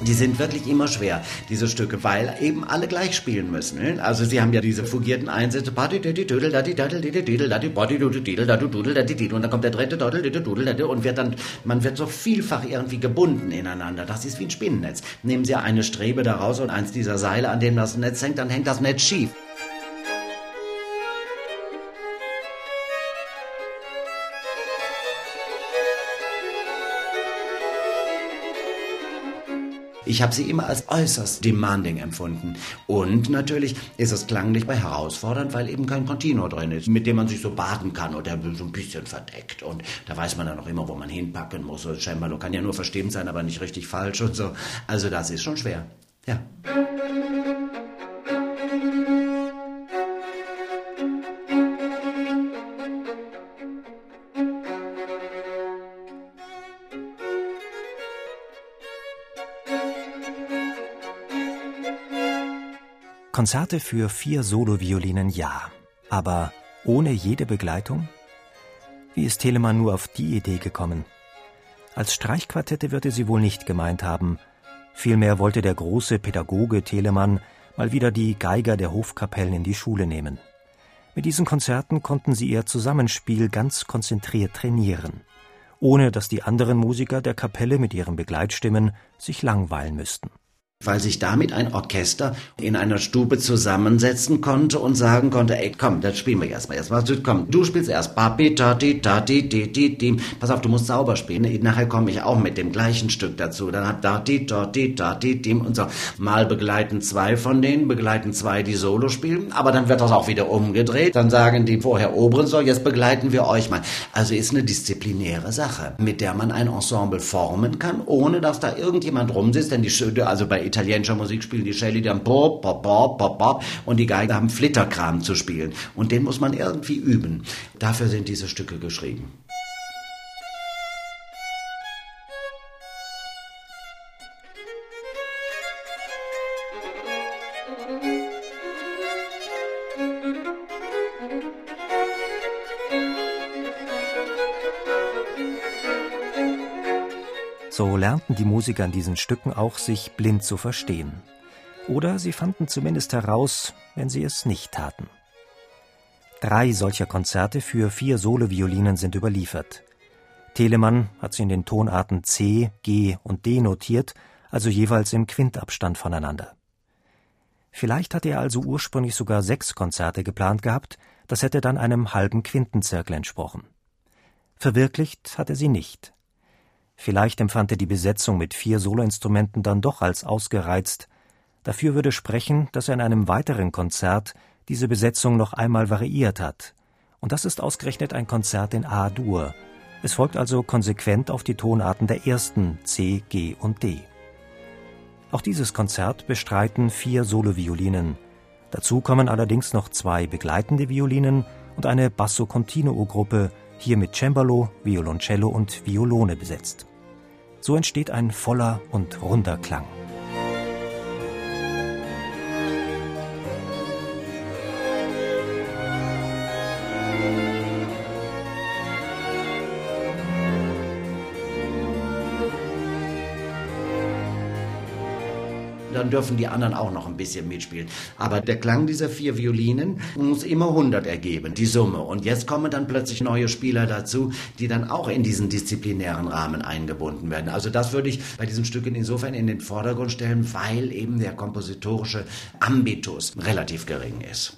Die sind wirklich immer schwer, diese Stücke, weil eben alle gleich spielen müssen. Ne? Also sie haben ja diese fugierten Einsätze, und dann kommt der dritte und wird dann, man wird so vielfach irgendwie gebunden ineinander. Das ist wie ein Spinnennetz. Nehmen Sie eine Strebe da raus und eins dieser Seile, an dem das Netz hängt, dann hängt das Netz schief. Ich habe sie immer als äußerst demanding empfunden. Und natürlich ist es klanglich bei herausfordernd, weil eben kein Continuo drin ist, mit dem man sich so baden kann oder so ein bisschen verdeckt. Und da weiß man dann auch immer, wo man hinpacken muss. Cembalo kann ja nur verstimmt sein, aber nicht richtig falsch und so. Also das ist schon schwer. Ja. Konzerte für vier Soloviolinen ja, aber ohne jede Begleitung? Wie ist Telemann nur auf die Idee gekommen? Als Streichquartette wird er sie wohl nicht gemeint haben. Vielmehr wollte der große Pädagoge Telemann mal wieder die Geiger der Hofkapellen in die Schule nehmen. Mit diesen Konzerten konnten sie ihr Zusammenspiel ganz konzentriert trainieren, ohne dass die anderen Musiker der Kapelle mit ihren Begleitstimmen sich langweilen müssten weil sich damit ein Orchester in einer Stube zusammensetzen konnte und sagen konnte, ey, komm, das spielen wir erstmal. Erstmal, komm, du spielst erst. Pass auf, du musst sauber spielen. Nachher komme ich auch mit dem gleichen Stück dazu. Dann hat di, da, di, dim und so. Mal begleiten zwei von denen, begleiten zwei, die Solo spielen, aber dann wird das auch wieder umgedreht. Dann sagen die vorher oberen so, jetzt begleiten wir euch mal. Also ist eine disziplinäre Sache, mit der man ein Ensemble formen kann, ohne dass da irgendjemand rumsitzt, denn die, also bei italienischer Musik spielen die Shelley dann pop, pop, pop, pop, pop und die Geiger haben Flitterkram zu spielen. Und den muss man irgendwie üben. Dafür sind diese Stücke geschrieben. So lernten die Musiker in diesen Stücken auch, sich blind zu verstehen. Oder sie fanden zumindest heraus, wenn sie es nicht taten. Drei solcher Konzerte für vier Soloviolinen sind überliefert. Telemann hat sie in den Tonarten C, G und D notiert, also jeweils im Quintabstand voneinander. Vielleicht hatte er also ursprünglich sogar sechs Konzerte geplant gehabt, das hätte dann einem halben Quintenzirkel entsprochen. Verwirklicht hat er sie nicht. Vielleicht empfand er die Besetzung mit vier Soloinstrumenten dann doch als ausgereizt. Dafür würde sprechen, dass er in einem weiteren Konzert diese Besetzung noch einmal variiert hat. Und das ist ausgerechnet ein Konzert in A-Dur. Es folgt also konsequent auf die Tonarten der ersten C, G und D. Auch dieses Konzert bestreiten vier Soloviolinen. Dazu kommen allerdings noch zwei begleitende Violinen und eine Basso Continuo Gruppe, hier mit Cembalo, Violoncello und Violone besetzt. So entsteht ein voller und runder Klang. Dann dürfen die anderen auch noch ein bisschen mitspielen. Aber der Klang dieser vier Violinen muss immer 100 ergeben, die Summe. Und jetzt kommen dann plötzlich neue Spieler dazu, die dann auch in diesen disziplinären Rahmen eingebunden werden. Also das würde ich bei diesen Stücken insofern in den Vordergrund stellen, weil eben der kompositorische Ambitus relativ gering ist.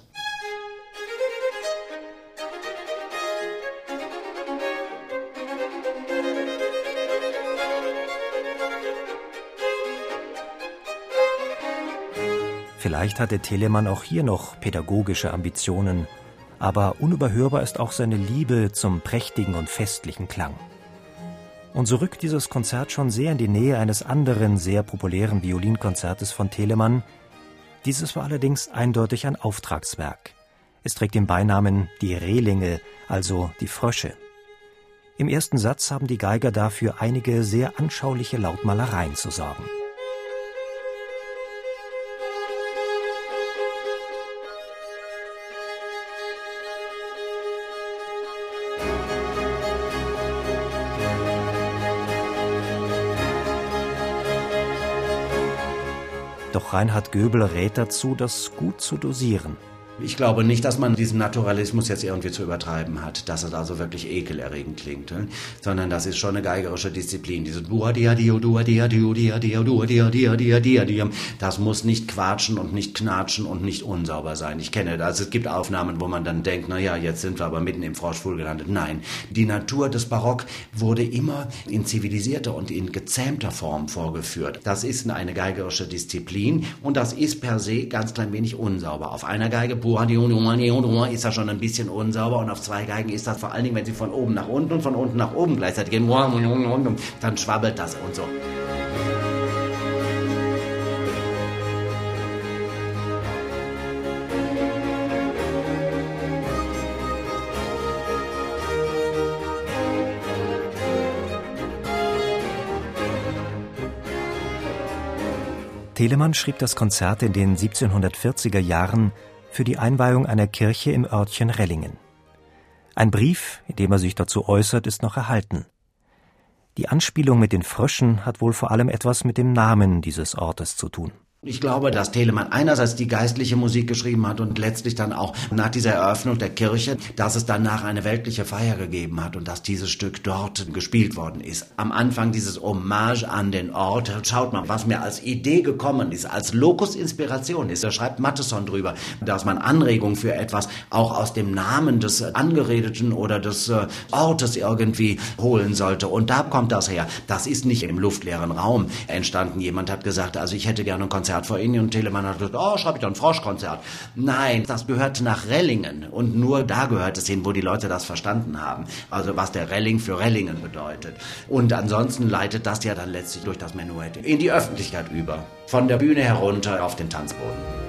Vielleicht hatte Telemann auch hier noch pädagogische Ambitionen, aber unüberhörbar ist auch seine Liebe zum prächtigen und festlichen Klang. Und so rückt dieses Konzert schon sehr in die Nähe eines anderen sehr populären Violinkonzertes von Telemann. Dieses war allerdings eindeutig ein Auftragswerk. Es trägt den Beinamen die Rehlinge, also die Frösche. Im ersten Satz haben die Geiger dafür einige sehr anschauliche Lautmalereien zu sorgen. Doch Reinhard Göbel rät dazu, das gut zu dosieren. Ich glaube nicht, dass man diesen Naturalismus jetzt irgendwie zu übertreiben hat, dass es also wirklich ekelerregend klingt, ne? sondern das ist schon eine geigerische Disziplin. Diese das muss nicht quatschen und nicht knatschen und nicht unsauber sein. Ich kenne das. Es gibt Aufnahmen, wo man dann denkt, na ja, jetzt sind wir aber mitten im Froschfuhl gelandet. Nein, die Natur des Barock wurde immer in zivilisierter und in gezähmter Form vorgeführt. Das ist eine geigerische Disziplin und das ist per se ganz klein wenig unsauber. Auf einer Geige ist das schon ein bisschen unsauber und auf zwei Geigen ist das vor allen Dingen, wenn sie von oben nach unten und von unten nach oben gleichzeitig gehen, dann schwabbelt das und so. Telemann schrieb das Konzert in den 1740er Jahren für die Einweihung einer Kirche im Örtchen Rellingen. Ein Brief, in dem er sich dazu äußert, ist noch erhalten. Die Anspielung mit den Fröschen hat wohl vor allem etwas mit dem Namen dieses Ortes zu tun. Ich glaube, dass Telemann einerseits die geistliche Musik geschrieben hat und letztlich dann auch nach dieser Eröffnung der Kirche, dass es danach eine weltliche Feier gegeben hat und dass dieses Stück dort gespielt worden ist. Am Anfang dieses Hommage an den Ort, schaut mal, was mir als Idee gekommen ist, als Locus Inspiration ist. Da schreibt Matheson drüber, dass man Anregung für etwas auch aus dem Namen des Angeredeten oder des äh, Ortes irgendwie holen sollte. Und da kommt das her. Das ist nicht im luftleeren Raum entstanden. Jemand hat gesagt, also ich hätte gerne ein Konzert Konzert vor Ihnen und Telemann hat gesagt, oh, schreibe ich doch ein Froschkonzert. Nein, das gehört nach Rellingen und nur da gehört es hin, wo die Leute das verstanden haben. Also was der Relling für Rellingen bedeutet. Und ansonsten leitet das ja dann letztlich durch das Menuett in die Öffentlichkeit über. Von der Bühne herunter auf den Tanzboden.